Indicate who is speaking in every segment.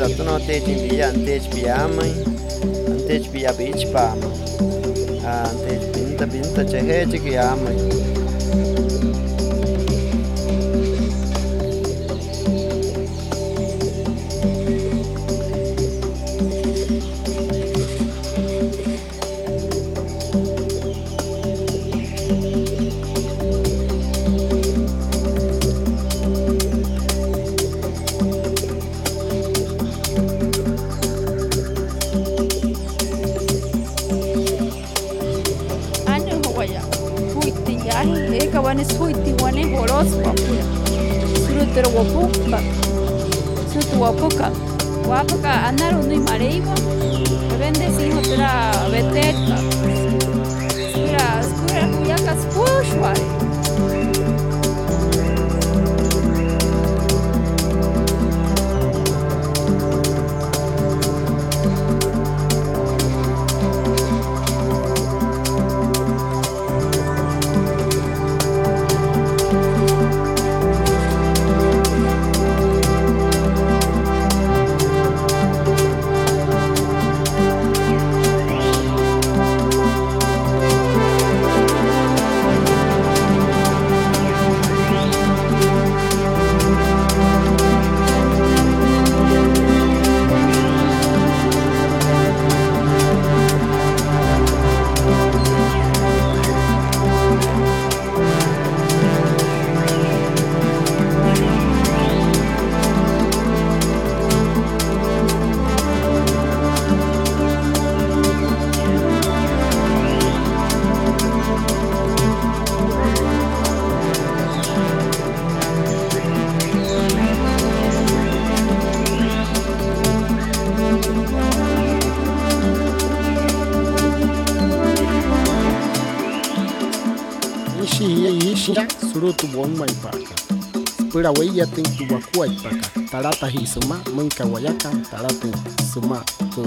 Speaker 1: ah wattaka da tuno te HP ante HP amai ante HP ya beach pa ah ante pinta pinta chehe chiki amai.
Speaker 2: wani
Speaker 3: yatin duwa kuwai baka tarata hi suma munka wayaka
Speaker 4: taratin suma ku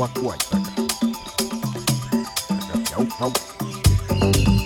Speaker 4: wakuwai jauh. Nope, nope.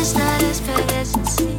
Speaker 4: It's not as bad as it seems.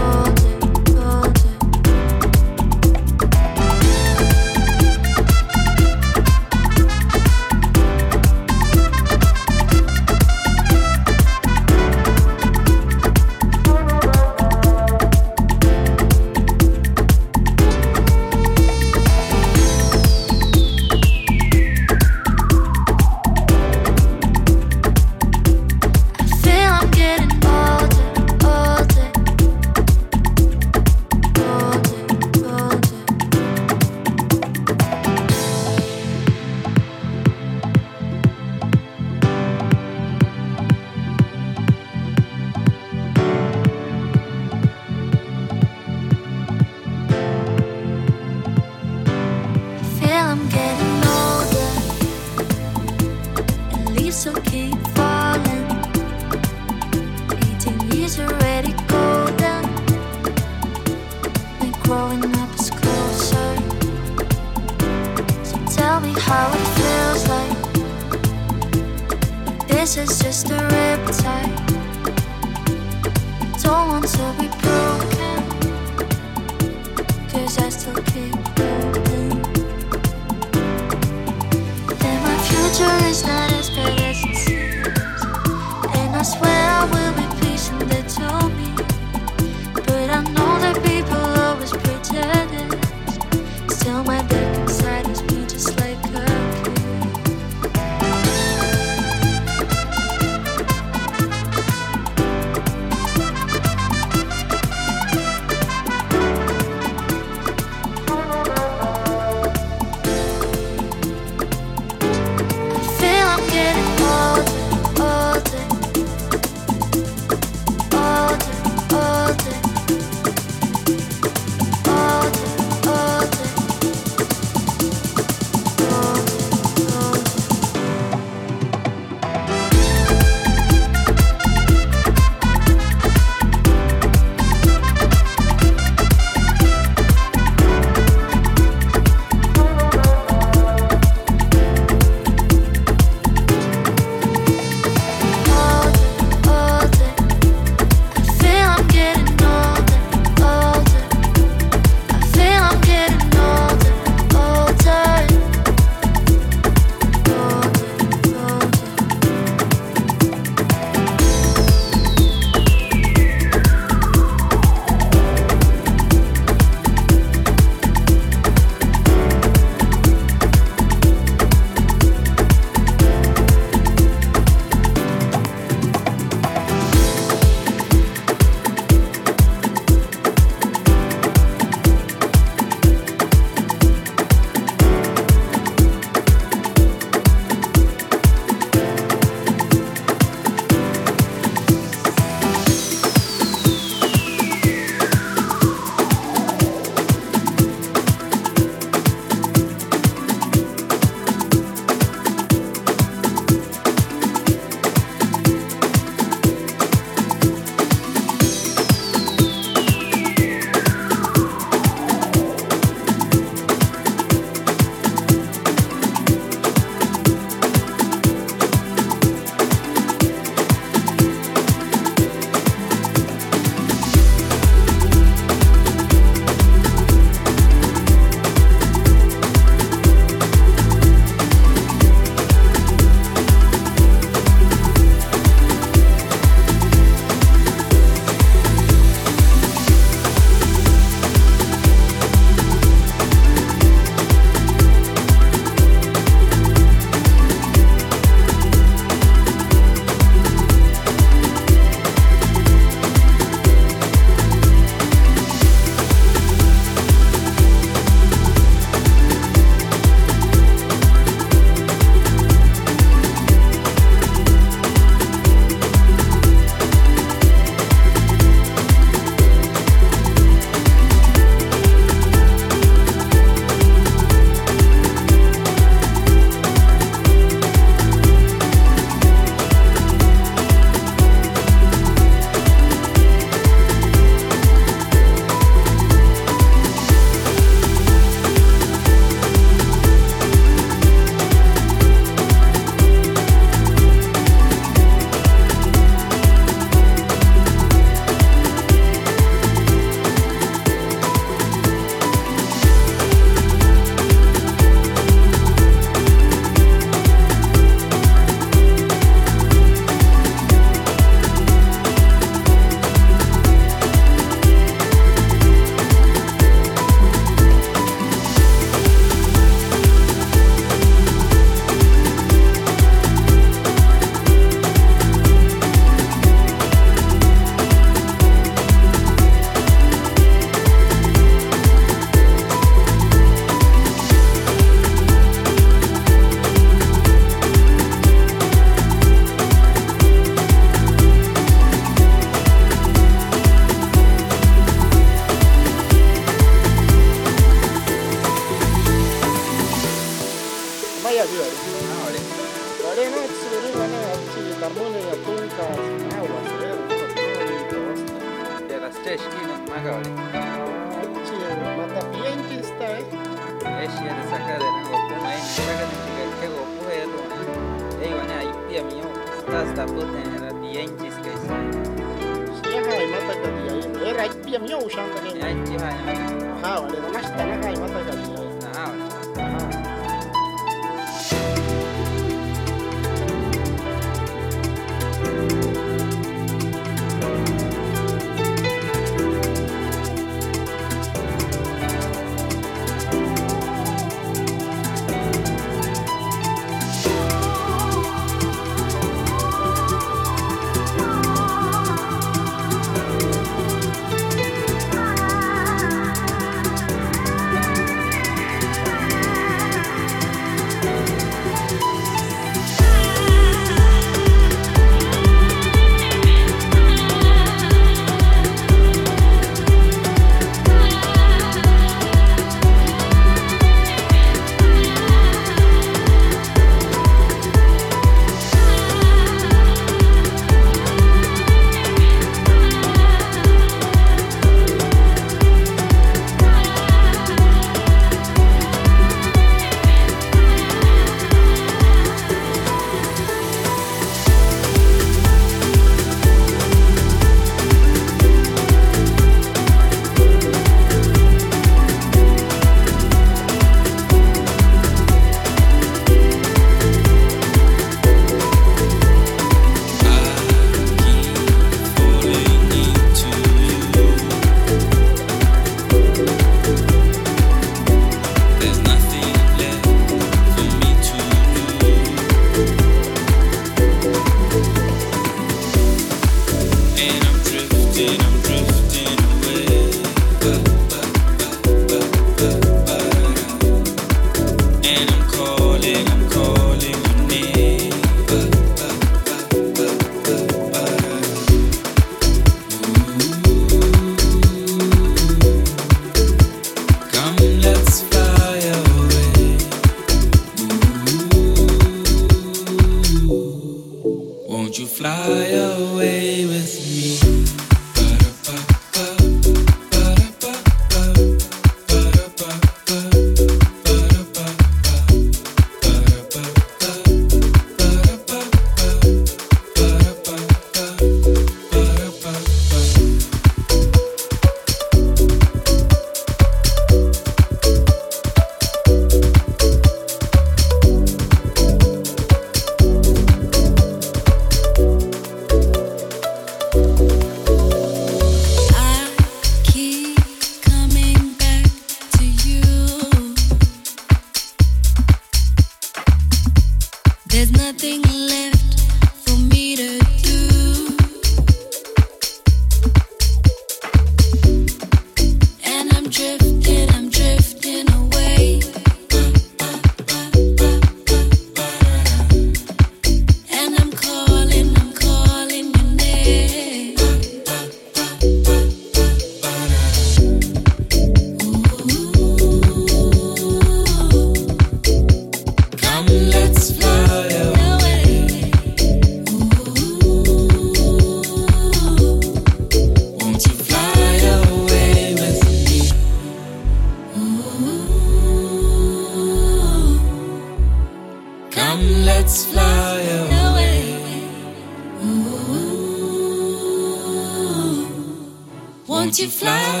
Speaker 4: You fly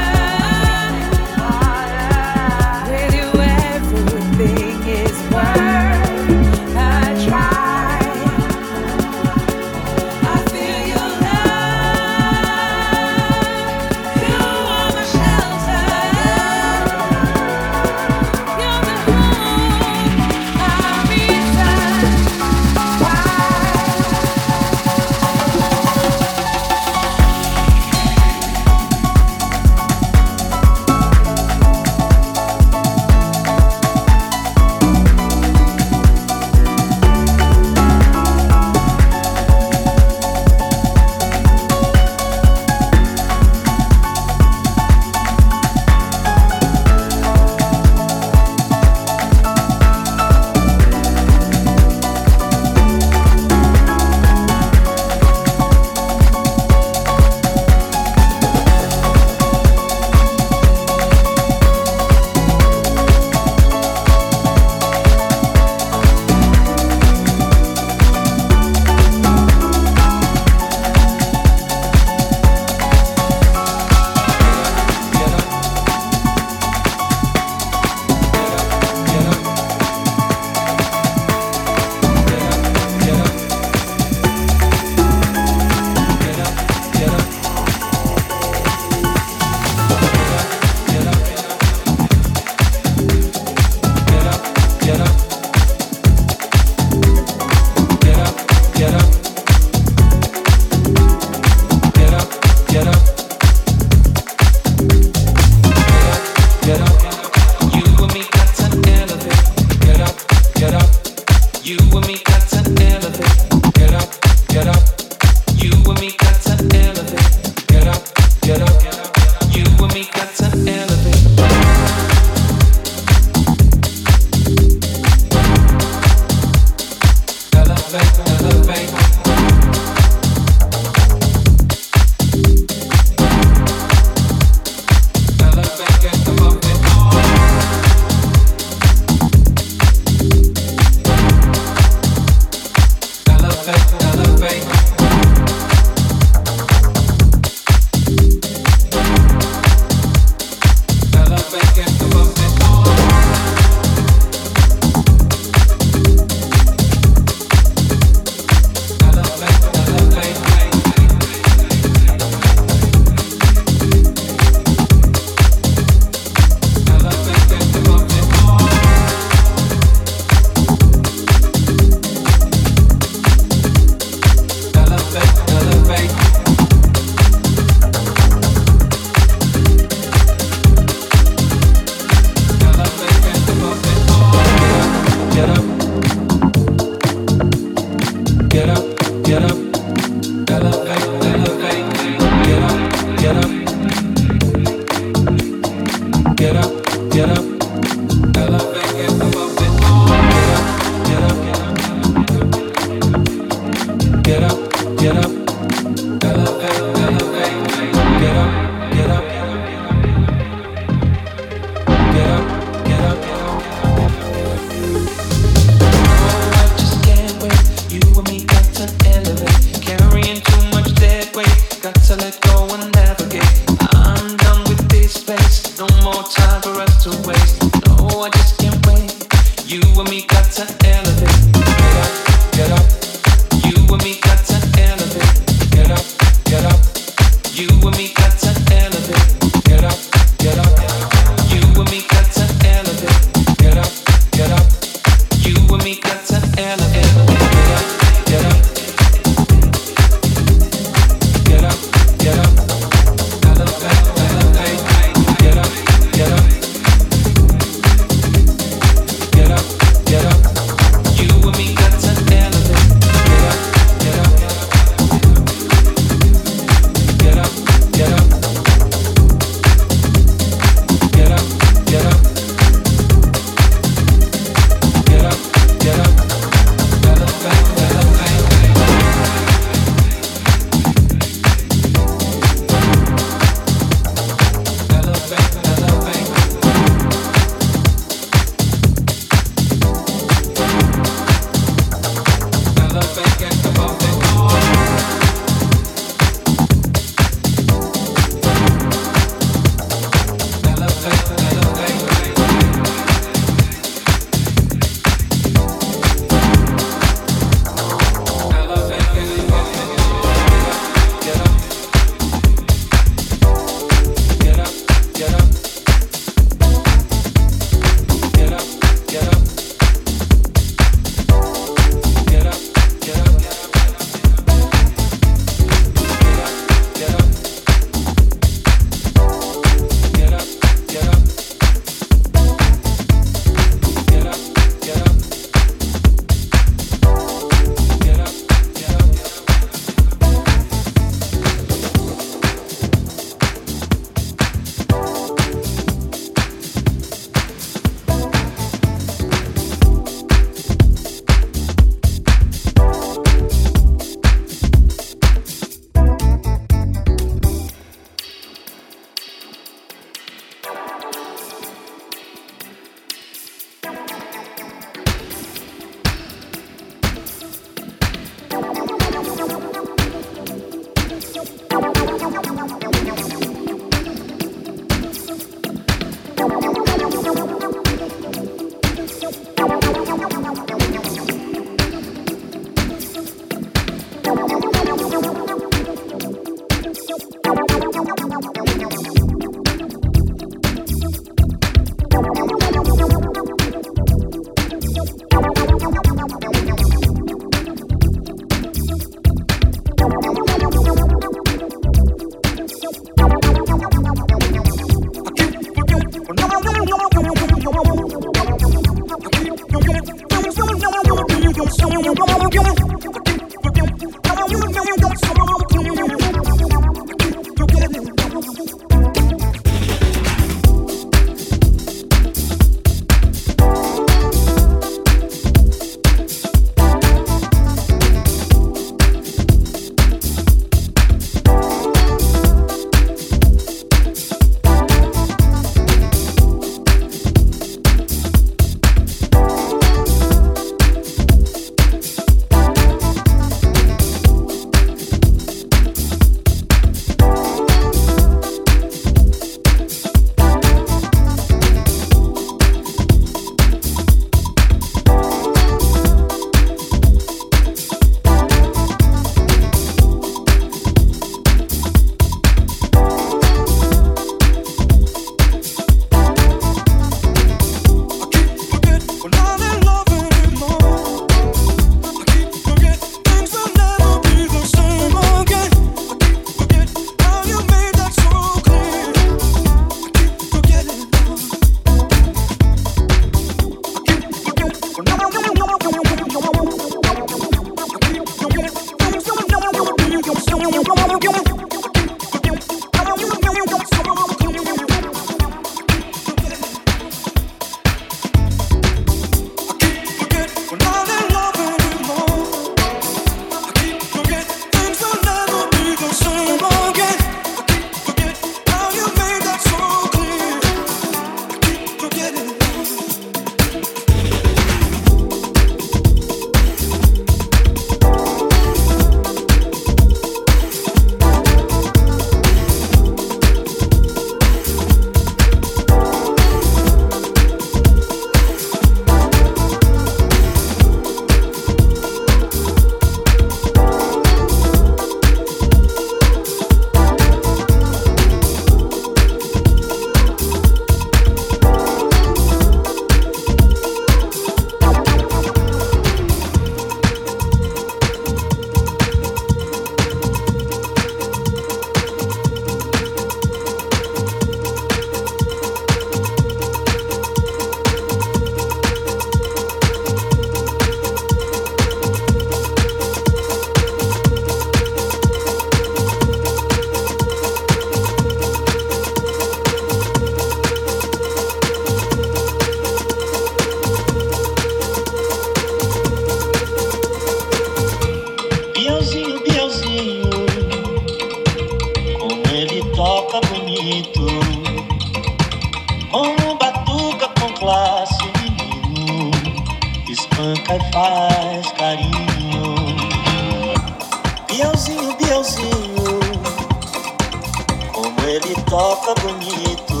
Speaker 5: bonito,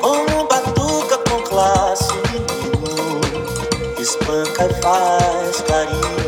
Speaker 5: como batuca com classe menino, espanca e faz carinho.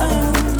Speaker 6: Oh.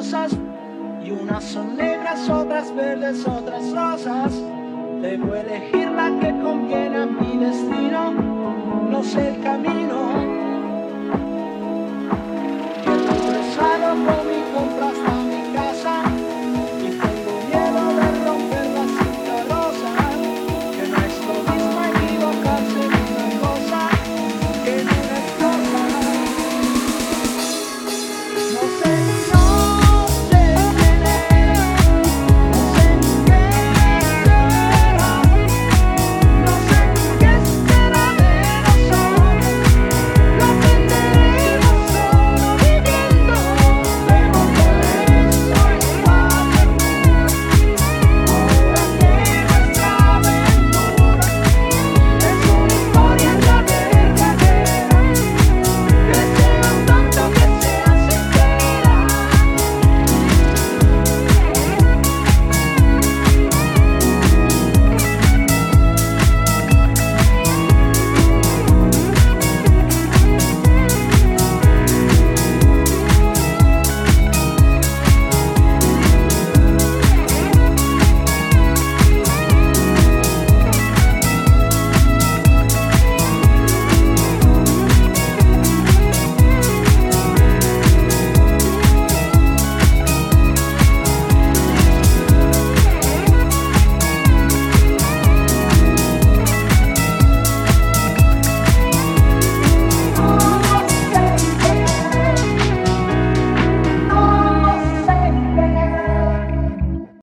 Speaker 7: Y unas son negras, otras verdes, otras rosas. Debo elegir la que conviene a mi destino. No sé el camino